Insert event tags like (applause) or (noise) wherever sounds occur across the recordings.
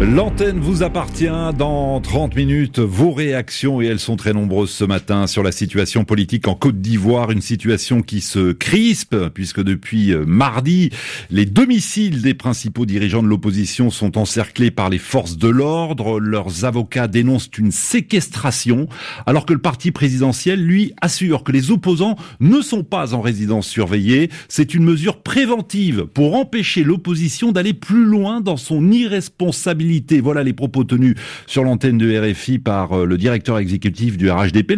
L'antenne vous appartient dans 30 minutes. Vos réactions, et elles sont très nombreuses ce matin, sur la situation politique en Côte d'Ivoire. Une situation qui se crispe, puisque depuis euh, mardi, les domiciles des principaux dirigeants de l'opposition sont encerclés par les forces de l'ordre. Leurs avocats dénoncent une séquestration, alors que le parti présidentiel, lui, assure que les opposants ne sont pas en résidence surveillée. C'est une mesure préventive pour empêcher l'opposition d'aller plus loin dans son irresponsabilité voilà les propos tenus sur l'antenne de RFI par euh, le directeur exécutif du RHDP,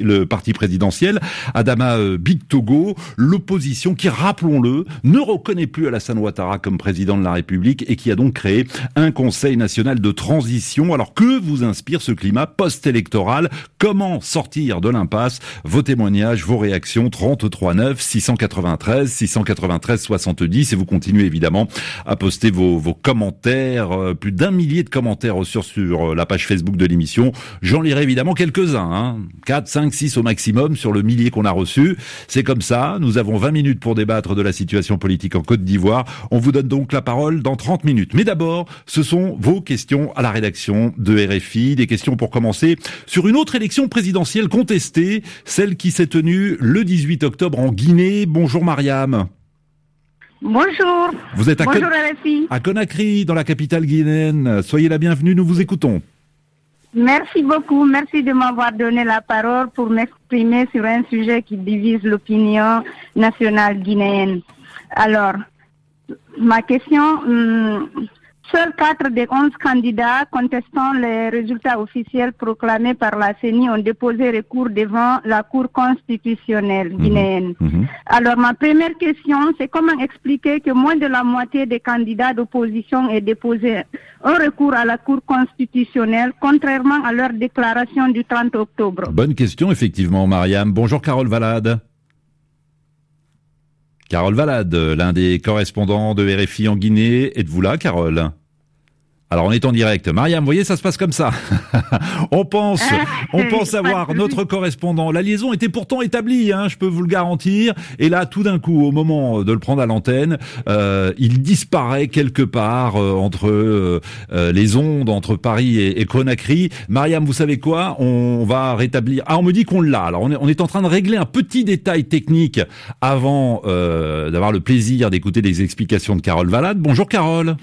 le, parti présidentiel, Adama euh, Big Togo, l'opposition qui, rappelons-le, ne reconnaît plus Alassane Ouattara comme président de la République et qui a donc créé un Conseil national de transition. Alors que vous inspire ce climat post-électoral? Comment sortir de l'impasse? Vos témoignages, vos réactions 33 9 693 693 70 et vous continuez évidemment à poster vos, vos commentaires. Euh, plus d'un millier de commentaires sur, sur euh, la page Facebook de l'émission. J'en lirai évidemment quelques-uns, hein. 4, 5, 6 au maximum sur le millier qu'on a reçu. C'est comme ça, nous avons 20 minutes pour débattre de la situation politique en Côte d'Ivoire. On vous donne donc la parole dans 30 minutes. Mais d'abord, ce sont vos questions à la rédaction de RFI, des questions pour commencer sur une autre élection présidentielle contestée, celle qui s'est tenue le 18 octobre en Guinée. Bonjour Mariam. Bonjour. Vous êtes à, Bonjour à Conakry, dans la capitale guinéenne. Soyez la bienvenue, nous vous écoutons. Merci beaucoup. Merci de m'avoir donné la parole pour m'exprimer sur un sujet qui divise l'opinion nationale guinéenne. Alors, ma question, hum, Seuls quatre des onze candidats contestant les résultats officiels proclamés par la CENI ont déposé recours devant la Cour constitutionnelle mhm. guinéenne. Mhm. Alors ma première question, c'est comment expliquer que moins de la moitié des candidats d'opposition aient déposé un recours à la Cour constitutionnelle, contrairement à leur déclaration du 30 octobre? Bonne question, effectivement, Mariam. Bonjour, Carole Valade. Carole Valade, l'un des correspondants de RFI en Guinée. Êtes-vous là, Carole? Alors on est en direct. Mariam, vous voyez, ça se passe comme ça. (laughs) on pense, on (laughs) pense avoir notre correspondant. La liaison était pourtant établie, hein, je peux vous le garantir. Et là, tout d'un coup, au moment de le prendre à l'antenne, euh, il disparaît quelque part euh, entre euh, les ondes, entre Paris et, Conakry. Mariam, vous savez quoi? On va rétablir. Ah, on me dit qu'on l'a. Alors on est, on est en train de régler un petit détail technique avant d'avoir le plaisir d'écouter les explications de Carole Valade. Bonjour Carole.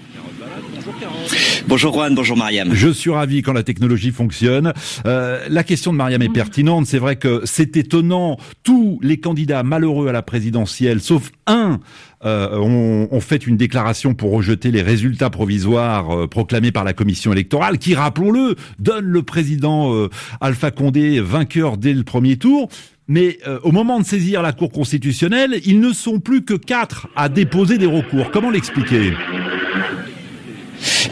Bonjour Juan, bonjour Mariam. Je suis ravi quand la technologie fonctionne. Euh, la question de Mariam est pertinente. C'est vrai que c'est étonnant. Tous les candidats malheureux à la présidentielle, sauf un, euh, ont, fait une déclaration pour rejeter les résultats provisoires euh, proclamés par la commission électorale, qui, rappelons-le, donne le président euh, Alpha Condé vainqueur dès le premier tour. Mais au moment de saisir la Cour constitutionnelle, ils ne sont plus que quatre à déposer des recours. Comment l'expliquer?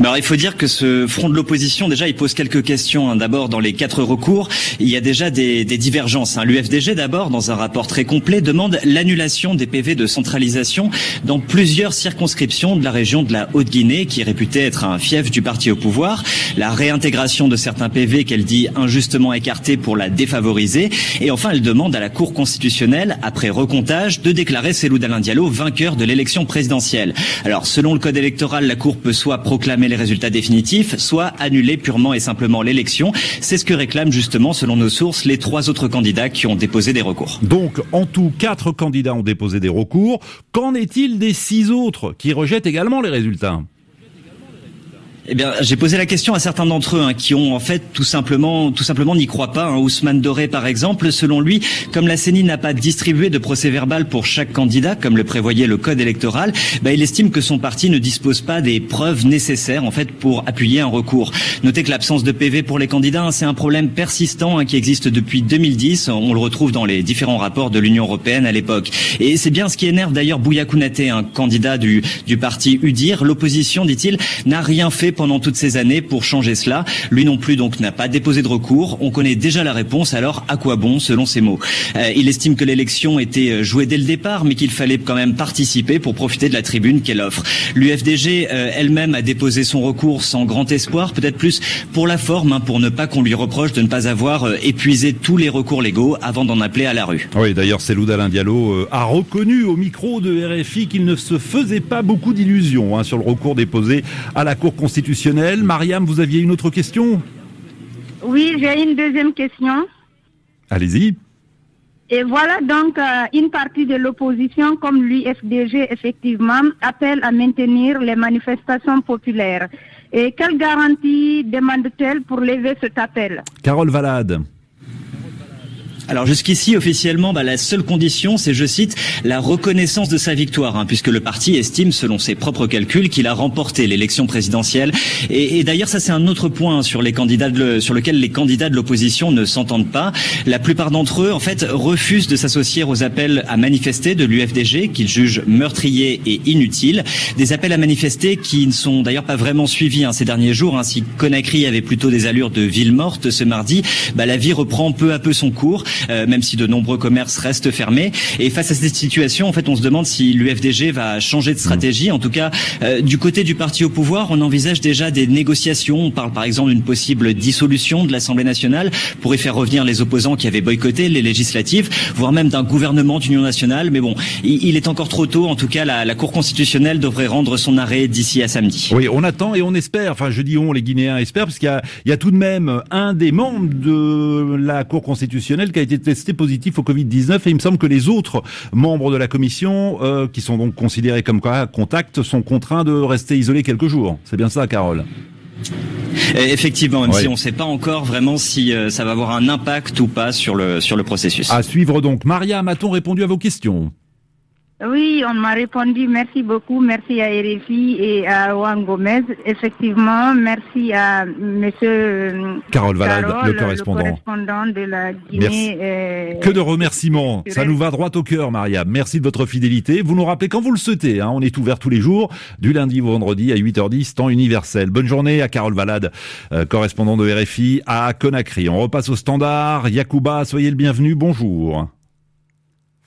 Alors, il faut dire que ce front de l'opposition, déjà, il pose quelques questions. Hein. D'abord, dans les quatre recours, il y a déjà des, des divergences. Hein. L'UFDG, d'abord, dans un rapport très complet, demande l'annulation des PV de centralisation dans plusieurs circonscriptions de la région de la Haute-Guinée, qui est réputée être un fief du parti au pouvoir, la réintégration de certains PV qu'elle dit injustement écartés pour la défavoriser, et enfin, elle demande à la Cour constitutionnelle, après recomptage, de déclarer Cellou Dalein Diallo vainqueur de l'élection présidentielle. Alors, selon le code électoral, la Cour peut soit proclamer les résultats définitifs, soit annuler purement et simplement l'élection. C'est ce que réclament justement, selon nos sources, les trois autres candidats qui ont déposé des recours. Donc, en tout, quatre candidats ont déposé des recours. Qu'en est-il des six autres qui rejettent également les résultats? Eh bien, j'ai posé la question à certains d'entre eux hein, qui ont en fait tout simplement, tout simplement n'y croient pas. Hein. Ousmane Doré, par exemple, selon lui, comme la CENI n'a pas distribué de procès-verbal pour chaque candidat, comme le prévoyait le code électoral, bah, il estime que son parti ne dispose pas des preuves nécessaires en fait pour appuyer un recours. Notez que l'absence de PV pour les candidats, hein, c'est un problème persistant hein, qui existe depuis 2010. On le retrouve dans les différents rapports de l'Union européenne à l'époque. Et c'est bien ce qui énerve d'ailleurs Bouya Kounate, un candidat du, du parti UDIR. L'opposition, dit-il, n'a rien fait pendant toutes ces années pour changer cela Lui non plus donc n'a pas déposé de recours. On connaît déjà la réponse. Alors à quoi bon selon ses mots? Il estime que l'élection était jouée dès le départ, mais qu'il fallait quand même participer pour profiter de la tribune qu'elle offre. L'UFDG elle-même a déposé son recours sans grand espoir, peut-être plus pour la forme, hein, pour ne pas qu'on lui reproche de ne pas avoir épuisé tous les recours légaux avant d'en appeler à la rue. Oui, d'ailleurs, Célou Alain Diallo a reconnu au micro de RFI qu'il ne se faisait pas beaucoup d'illusions hein, sur le recours déposé à la Cour constitutionnelle. Mariam, vous aviez une autre question? Oui, j'ai une deuxième question. Allez-y. Et voilà donc euh, une partie de l'opposition, comme l'UFDG effectivement, appelle à maintenir les manifestations populaires. Et quelle garantie demande-t-elle pour lever cet appel? Carole Valade. Alors jusqu'ici, officiellement, bah, la seule condition, c'est, je cite, la reconnaissance de sa victoire, hein, puisque le parti estime, selon ses propres calculs, qu'il a remporté l'élection présidentielle. Et, et d'ailleurs, ça c'est un autre point sur les candidats de, sur lequel les candidats de l'opposition ne s'entendent pas. La plupart d'entre eux, en fait, refusent de s'associer aux appels à manifester de l'UFDG, qu'ils jugent meurtriers et inutiles. Des appels à manifester qui ne sont d'ailleurs pas vraiment suivis hein, ces derniers jours. Hein. Si Conakry avait plutôt des allures de ville morte ce mardi, bah, la vie reprend peu à peu son cours. Euh, même si de nombreux commerces restent fermés. Et face à cette situation, en fait, on se demande si l'UFDG va changer de stratégie. En tout cas, euh, du côté du parti au pouvoir, on envisage déjà des négociations. On parle par exemple d'une possible dissolution de l'Assemblée nationale pour y faire revenir les opposants qui avaient boycotté les législatives, voire même d'un gouvernement d'union nationale. Mais bon, il, est encore trop tôt. En tout cas, la, la Cour constitutionnelle devrait rendre son arrêt d'ici à samedi. Oui, on attend et on espère. Enfin, je dis on, les Guinéens espèrent, parce qu'il y il y a tout de même un des membres de la Cour constitutionnelle qui a été testé positif au Covid-19 et il me semble que les autres membres de la commission, euh, qui sont donc considérés comme contact, sont contraints de rester isolés quelques jours. C'est bien ça, Carole? Effectivement, même si on ne sait pas encore vraiment si euh, ça va avoir un impact ou pas sur le sur le processus. À suivre donc. Maria, a-t-on répondu à vos questions? Oui, on m'a répondu. Merci beaucoup. Merci à RFI et à Juan Gomez. Effectivement, merci à Monsieur euh, Carole Valade, le, correspondant. de la Guinée. Euh, que de remerciements. Ça nous va droit au cœur, Maria. Merci de votre fidélité. Vous nous rappelez quand vous le souhaitez. Hein. On est ouvert tous les jours, du lundi au vendredi à 8h10, temps universel. Bonne journée à Carole Valade, euh, correspondant de RFI à Conakry. On repasse au standard. Yacouba, soyez le bienvenu. Bonjour.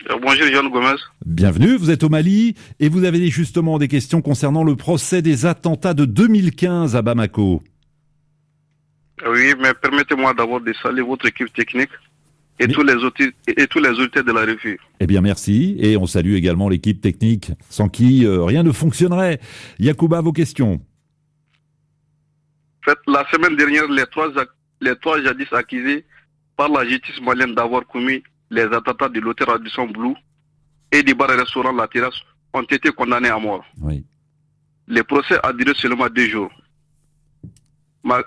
Euh, bonjour Jean Gomez. Bienvenue, vous êtes au Mali et vous avez justement des questions concernant le procès des attentats de 2015 à Bamako. Oui, mais permettez-moi d'abord de saluer votre équipe technique et, tous les et tous les auditeurs de la revue. Eh bien, merci. Et on salue également l'équipe technique, sans qui euh, rien ne fonctionnerait. Yacouba, vos questions. fait, la semaine dernière, les trois, les trois jadis accusés par la justice malienne d'avoir commis les attentats de l'hôtel Radisson Blue et du bar et restaurant La Terrasse ont été condamnés à mort. Oui. Le procès a duré seulement deux jours. Ma,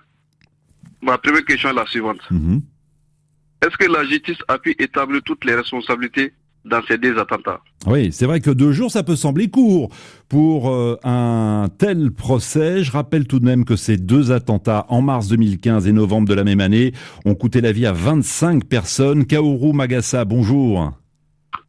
ma première question est la suivante. Mhm. Est-ce que la justice a pu établir toutes les responsabilités Oui, c'est vrai que deux jours, ça peut sembler court pour euh, un tel procès. Je rappelle tout de même que ces deux attentats, en mars 2015 et novembre de la même année, ont coûté la vie à 25 personnes. Kaoru Magassa, bonjour.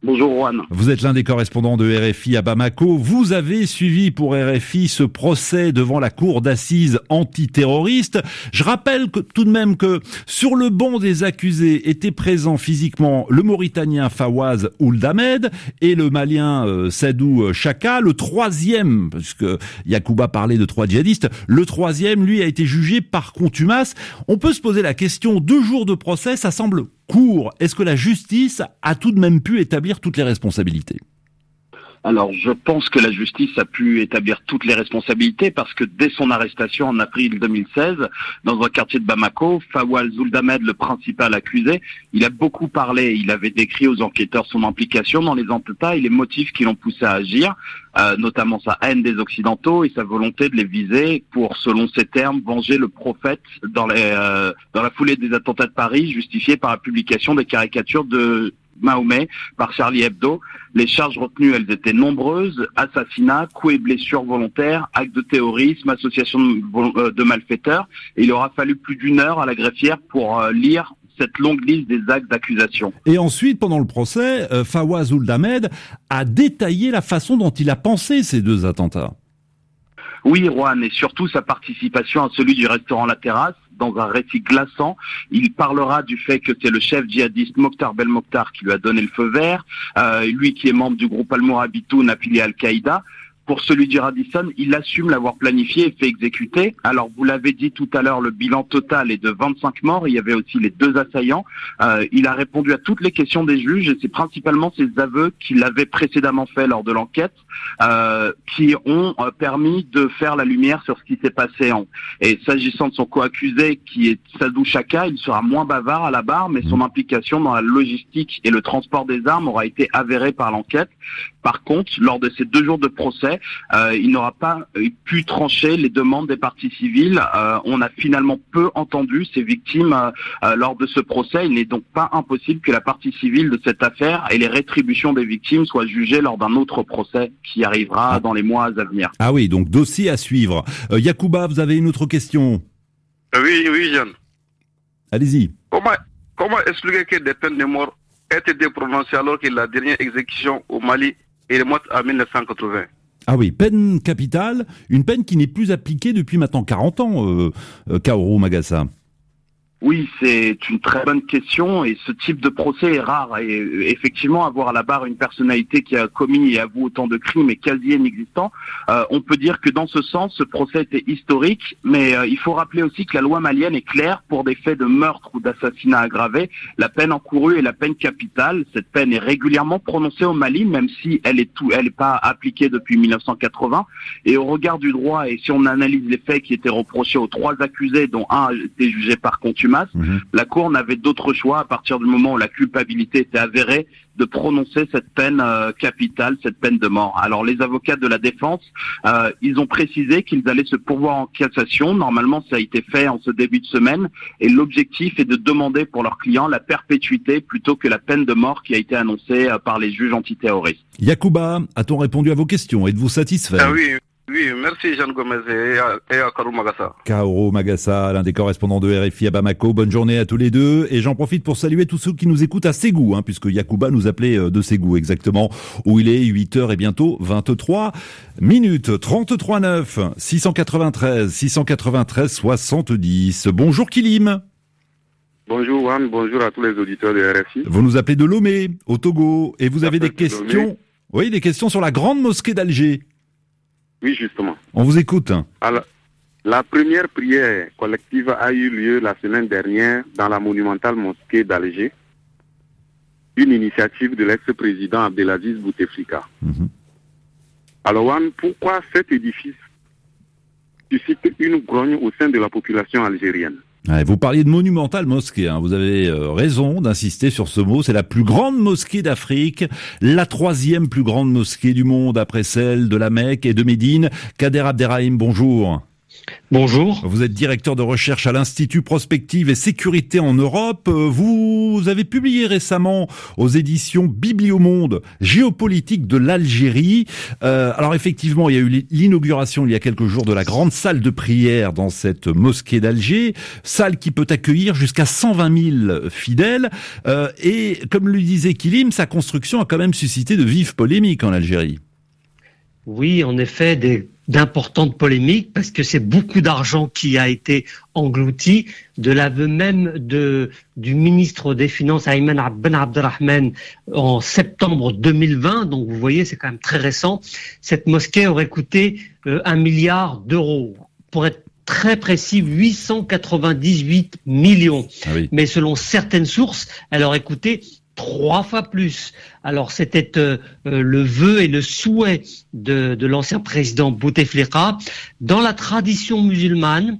Bonjour Juan. Vous êtes l'un des correspondants de RFI à Bamako. Vous avez suivi pour RFI ce procès devant la cour d'assises antiterroriste. Je rappelle que, tout de même que sur le banc des accusés étaient présents physiquement le Mauritanien Fawaz Ouldamed et le Malien euh, Sadou Chaka. Le troisième, puisque Yacouba parlait de trois djihadistes, le troisième, lui, a été jugé par contumace. On peut se poser la question, deux jours de procès, ça semble court, est-ce que la justice a tout de même pu établir toutes les responsabilités? Alors, je pense que la justice a pu établir toutes les responsabilités parce que dès son arrestation en avril 2016, dans un quartier de Bamako, Fawal Zuldamed, le principal accusé, il a beaucoup parlé. Il avait décrit aux enquêteurs son implication dans les attentats et les motifs qui l'ont poussé à agir, euh, notamment sa haine des Occidentaux et sa volonté de les viser pour, selon ses termes, venger le prophète dans, euh, dans la foulée des attentats de Paris, justifiés par la publication des caricatures de Mahomet par Charlie Hebdo. Les charges retenues, elles étaient nombreuses. Assassinat, coups et blessures volontaires, actes de terrorisme, association de euh, malfaiteurs. Et il aura fallu plus d'une heure à la greffière pour euh, lire cette longue liste des actes d'accusation. Et ensuite, pendant le procès, euh, Fawaz Ouldamed a détaillé la façon dont il a pensé ces deux attentats. Oui, Juan, et surtout sa participation à celui du restaurant La Terrasse, dans un récit glaçant. Il parlera du fait que c'est le chef djihadiste Mokhtar Bel Mokhtar qui lui a donné le feu vert, euh, lui qui est membre du groupe Al-Mourabitoun affilié à Al-Qaïda. Pour celui du Radisson, il assume l'avoir planifié et fait exécuter. Alors, vous l'avez dit tout à l'heure, le bilan total est de 25 morts. Il y avait aussi les deux assaillants. Euh, il a répondu à toutes les questions des juges et c'est principalement ses aveux qu'il avait précédemment fait lors de l'enquête euh, qui ont euh, permis de faire la lumière sur ce qui s'est passé. En... Et s'agissant de son co-accusé, qui est Sadou Chaka, il sera moins bavard à la barre, mais son implication dans la logistique et le transport des armes aura été avérée par l'enquête. Par contre, lors de ces deux jours de procès, euh, il n'aura pas pu trancher les demandes des parties civiles. Euh, on a finalement peu entendu ces victimes euh, lors de ce procès. Il n'est donc pas impossible que la partie civile de cette affaire et les rétributions des victimes soient jugées lors d'un autre procès qui arrivera ah. dans les mois à venir. Ah oui, donc dossier à suivre. Yacouba, vous avez une autre question? Oui, oui, Jeanne. Allez-y. Comment, comment expliquer que des peines de mort aient été prononcées alors que la dernière exécution au Mali et remonte à 1980. Ah oui, peine capitale, une peine qui n'est plus appliquée depuis maintenant 40 ans, euh, euh Kaoru Magasa. Oui, c'est une très bonne question et ce type de procès est rare. Et euh, effectivement, avoir à la barre une personnalité qui a commis et avoue autant de crimes est quasi inexistant. Euh, on peut dire que dans ce sens, ce procès était historique, mais euh, il faut rappeler aussi que la loi malienne est claire pour des faits de meurtre ou d'assassinat aggravé. La peine encourue est la peine capitale. Cette peine est régulièrement prononcée au Mali, même si elle est tout, elle n'est pas appliquée depuis 1980. Et au regard du droit, et si on analyse les faits qui étaient reprochés aux trois accusés, dont un été jugé par contumace, Mhm. La Cour n'avait d'autre choix à partir du moment où la culpabilité était avérée de prononcer cette peine euh, capitale, cette peine de mort. Alors les avocats de la défense, euh, ils ont précisé qu'ils allaient se pourvoir en cassation. Normalement, ça a été fait en ce début de semaine et l'objectif est de demander pour leurs clients la perpétuité plutôt que la peine de mort qui a été annoncée euh, par les juges antiterroristes. Yacouba, a-t-on répondu à vos questions? Êtes-vous satisfait? Ah oui, oui, merci Jean Gomez et à, Kaoru Magassa. Kaoru Magassa, l'un des correspondants de RFI à Bamako. Bonne journée à tous les deux. Et j'en profite pour saluer tous ceux qui nous écoutent à Ségou, hein, puisque Yakuba nous appelait euh, de Ségou exactement, où il est 8h et bientôt 23 minutes. 33 9, 693, 693, 70. Bonjour Kilim. Bonjour Juan, bonjour à tous les auditeurs de RFI. Vous nous appelez de Lomé, au Togo, et vous avez des questions, oui, des questions sur la grande mosquée d'Alger. Oui, justement. On vous écoute. Alors, la première prière collective a eu lieu la semaine dernière dans la monumentale mosquée d'Alger, une initiative de l'ex-président Abdelaziz Bouteflika. Mhm. Alors, pourquoi cet édifice suscite une grogne au sein de la population algérienne? Vous parliez de monumentale mosquée, hein. vous avez euh, raison d'insister sur ce mot. C'est la plus grande mosquée d'Afrique, la troisième plus grande mosquée du monde après celle de la Mecque et de Médine. Kader Abderrahim, bonjour. Bonjour. Vous êtes directeur de recherche à l'Institut Prospective et Sécurité en Europe. Vous avez publié récemment aux éditions Bibliomonde Géopolitique de l'Algérie. Euh, alors effectivement, il y a eu l'inauguration il y a quelques jours de la grande salle de prière dans cette mosquée d'Alger, salle qui peut accueillir jusqu'à 120 000 fidèles. Euh, et comme le disait Kilim, sa construction a quand même suscité de vives polémiques en Algérie. Oui, en effet, des d'importantes polémiques parce que c'est beaucoup d'argent qui a été englouti, de l'aveu même de, du ministre des Finances Ayman Ben Abdelrahman en septembre 2020. Donc vous voyez, c'est quand même très récent. Cette mosquée aurait coûté euh, un milliard d'euros. Pour être très précis, 898 millions. Ah Mais selon certaines sources, elle aurait coûté trois fois plus. Alors c'était euh, euh, le vœu et le souhait de, l'ancien président Bouteflika. Dans la tradition musulmane,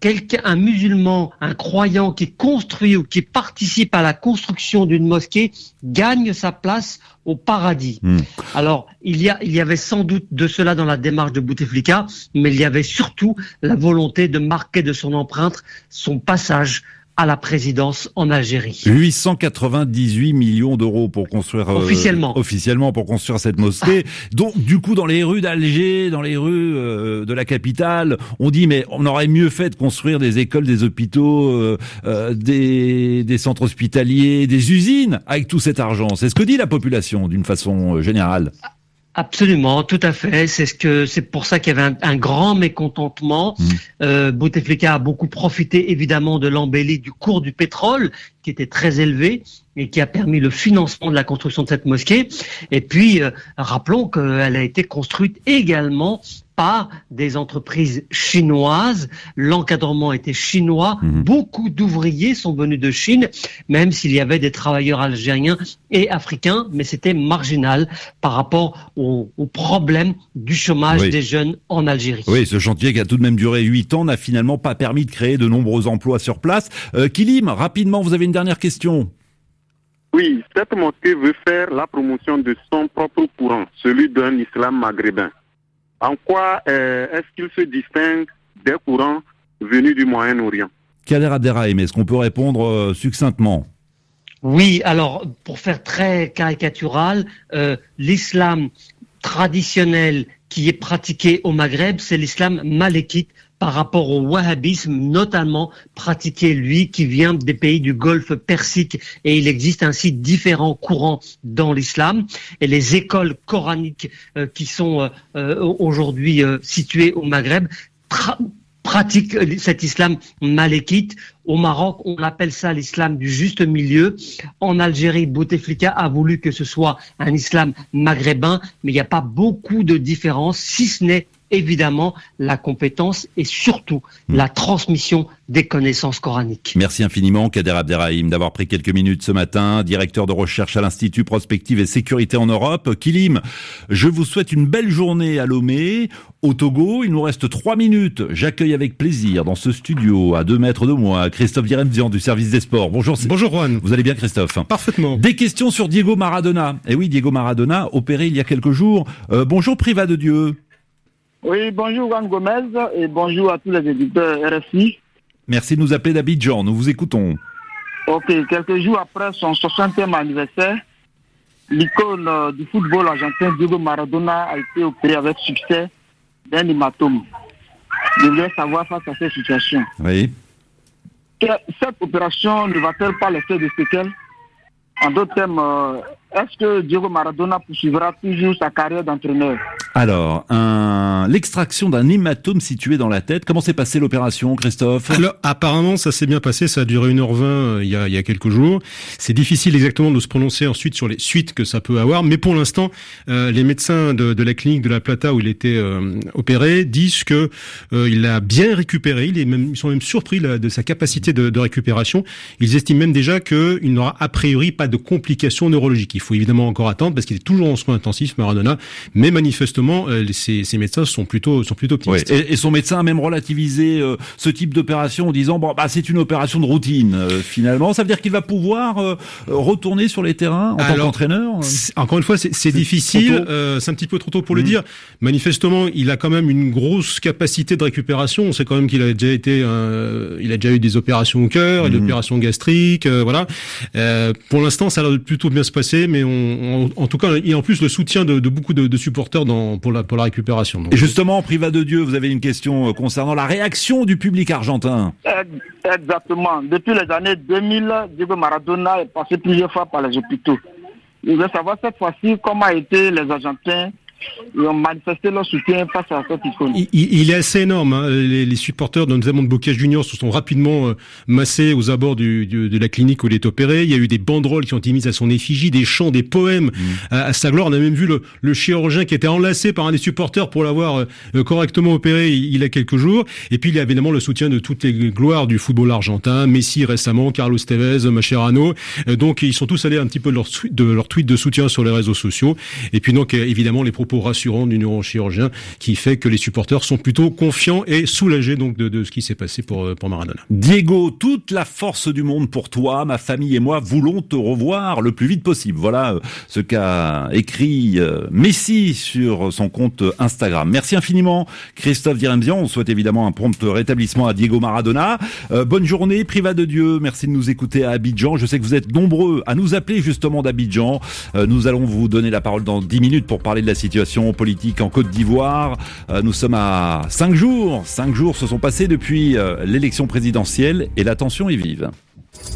quelqu'un, un musulman, un croyant qui construit ou qui participe à la construction d'une mosquée gagne sa place au paradis. Hmm. Alors, il y, a, il y avait sans doute de cela dans la démarche de Bouteflika, mais il y avait surtout la volonté de marquer de son empreinte son passage à la présidence en Algérie. 898 millions d'euros pour construire euh, officiellement officiellement pour construire cette mosquée. Donc du coup dans les rues d'Alger, dans les rues euh, de la capitale, on dit mais on aurait mieux fait de construire des écoles, des hôpitaux, euh, des, des centres hospitaliers, des usines avec tout cet argent. C'est ce que dit la population d'une façon générale. Absolument, tout à fait. C'est ce que c'est pour ça qu'il y avait un, grand mécontentement. Mmh. Euh, Bouteflika a beaucoup profité évidemment de l'embellie du cours du pétrole qui était très élevé et qui a permis le financement de la construction de cette mosquée. Et puis, euh, rappelons qu'elle a été construite également par des entreprises chinoises. L'encadrement était chinois. Mhm. Beaucoup d'ouvriers sont venus de Chine, même s'il y avait des travailleurs algériens et africains, mais c'était marginal par rapport au, problème du chômage des jeunes en Algérie. Oui, ce chantier qui a tout de même duré huit ans n'a finalement pas permis de créer de nombreux emplois sur place. Euh, Kilim, rapidement, vous avez une dernière question. Oui, cette mosquée veut faire la promotion de son propre courant, celui d'un islam maghrébin. En quoi euh, est-ce qu'il se distingue des courants venus du Moyen-Orient? Kader Abderrahim, est-ce qu'on peut répondre euh, succinctement? Oui, alors pour faire très caricatural, euh, l'islam traditionnel qui est pratiqué au Maghreb, c'est l'islam malékite par rapport au wahhabisme, notamment pratiqué, lui, qui vient des pays du Golfe Persique. Et il existe ainsi différents courants dans l'islam. Et les écoles coraniques euh, qui sont euh, euh, aujourd'hui situées au Maghreb pratiquent cet islam malékite. Au Maroc, on appelle ça l'islam du juste milieu. En Algérie, Bouteflika a voulu que ce soit un islam maghrébin, mais il n'y a pas beaucoup de différence, si ce n'est évidemment la compétence et surtout hmm. la transmission des connaissances coraniques. Merci infiniment Kader Abderrahim d'avoir pris quelques minutes ce matin, directeur de recherche à l'Institut Prospective et Sécurité en Europe. Kilim, je vous souhaite une belle journée à Lomé. Au Togo, il nous reste trois minutes. J'accueille avec plaisir dans ce studio, à deux mètres de moi, Christophe Diremzian du service des sports. Bonjour. Bonjour Juan. Vous allez bien Christophe? Parfaitement. Des questions sur Diego Maradona. Eh oui, Diego Maradona, opéré il y a quelques jours. Euh, bonjour Privat de Dieu. Oui, bonjour Juan Gomez et bonjour à tous les éditeurs RFI. Merci de nous appeler d'Abidjan, nous vous écoutons. Ok, quelques jours après son 60e anniversaire, l'icône euh, du football argentin Diego Maradona a été opéré avec succès d'un hématome. Je voudrais savoir face à cette situation. Oui. cette opération ne va-t-elle pas laisser de séquelles? En d'autres termes, euh, est-ce que Diego Maradona poursuivra toujours sa carrière d'entraîneur? Alors, un... l'extraction d'un hématome situé dans la tête. Comment s'est passée l'opération, Christophe? Alors, apparemment, ça s'est bien passé. Ça a duré 1h20 euh, il, y a, il y a quelques jours. C'est difficile exactement de se prononcer ensuite sur les suites que ça peut avoir. Mais pour l'instant, euh, les médecins de, de, la clinique de la Plata où il était euh, opéré disent que il a bien récupéré. Il est même, ils sont même surpris de sa capacité de, de récupération. Ils estiment même déjà qu'il n'aura a priori pas de complications neurologiques. Il faut évidemment encore attendre parce qu'il est toujours en soins intensifs, Maradona. Mais manifestement, euh, ces, médecins sont plutôt sont plutôt optimistes. Et, son médecin a même relativisé euh, ce type d'opération en disant bon bah c'est une opération de routine. Euh, finalement, ça veut dire qu'il va pouvoir retourner sur les terrains en tant qu'entraîneur. Encore une fois, c'est difficile. c'est un petit peu trop tôt pour le mmh. dire. Manifestement, il a quand même une grosse capacité de récupération. On sait quand même qu'il a déjà été, il a déjà eu des opérations au cœur, et des mmh. opérations gastriques, voilà. pour l'instant, ça a plutôt bien se passer, mais on, en tout cas, a en plus le soutien de, de beaucoup de, de supporters dans pour la, pour la récupération. Et justement, Privat de Dieu, vous avez une question euh, concernant la réaction du public argentin. Exactement. Depuis les années 2000, Diego Maradona est passé plusieurs fois par les hôpitaux. Je veux savoir cette fois-ci comment a été les Argentins ils ont manifesté leur soutien face à cette icône. Il, il est assez énorme. Hein. Les, les, supporters, notamment de Boca Juniors, se sont rapidement euh, massés aux abords du, du, de la clinique où il est opéré. Il y a eu des banderoles qui ont été mises à son effigie, des chants, des poèmes mmh. à, sa gloire. On a même vu le, le, chirurgien qui était enlacé par un des supporters pour l'avoir euh, euh, correctement opéré il, y a quelques jours. Et puis il y a évidemment le soutien de toutes les gloires du football argentin, Messi récemment, Carlos Tevez, Mascherano. donc ils sont tous allés un petit peu de leur, de leur tweet de soutien sur les réseaux sociaux. Et puis donc évidemment les propos rassurant du neurochirurgien qui fait que les supporters sont plutôt confiants et soulagés donc de, ce qui s'est passé pour, euh, pour Maradona. Diego, toute la force du monde pour toi, ma famille et moi voulons te revoir le plus vite possible. Voilà euh, ce qu'a écrit euh, Messi sur son compte Instagram. Merci infiniment Christophe Diremzian. On souhaite évidemment un prompt rétablissement à Diego Maradona. bonne journée, privat de Dieu. Merci de nous écouter à Abidjan. Je sais que vous êtes nombreux à nous appeler justement d'Abidjan. nous allons vous donner la parole dans 10 minutes pour parler de la situation politique en Côte d'Ivoire. Euh, nous sommes à cinq jours. Cinq jours se sont passés depuis euh, l'élection présidentielle et la tension est vive.